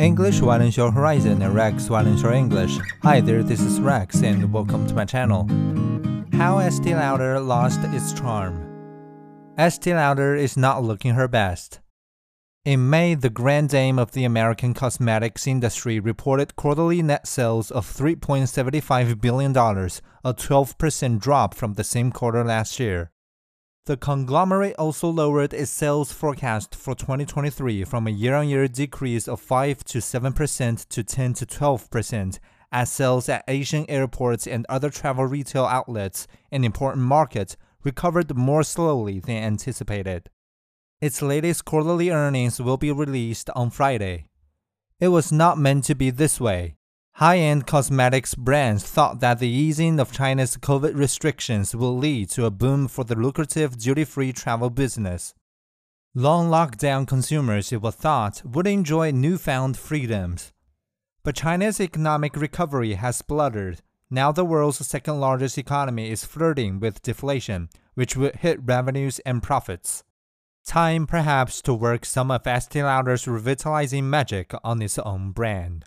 English widens your horizon and Rex widens your English. Hi there, this is Rex and welcome to my channel. How Estee Lauder lost its charm. Estee Lauder is not looking her best. In May, the grand dame of the American cosmetics industry reported quarterly net sales of $3.75 billion, a 12% drop from the same quarter last year. The conglomerate also lowered its sales forecast for 2023 from a year on year decrease of 5 to 7% to 10 to 12%, as sales at Asian airports and other travel retail outlets in important markets recovered more slowly than anticipated. Its latest quarterly earnings will be released on Friday. It was not meant to be this way. High end cosmetics brands thought that the easing of China's COVID restrictions will lead to a boom for the lucrative duty free travel business. Long lockdown consumers, it was thought, would enjoy newfound freedoms. But China's economic recovery has spluttered. Now the world's second largest economy is flirting with deflation, which would hit revenues and profits. Time perhaps to work some of Estee Lauder's revitalizing magic on its own brand.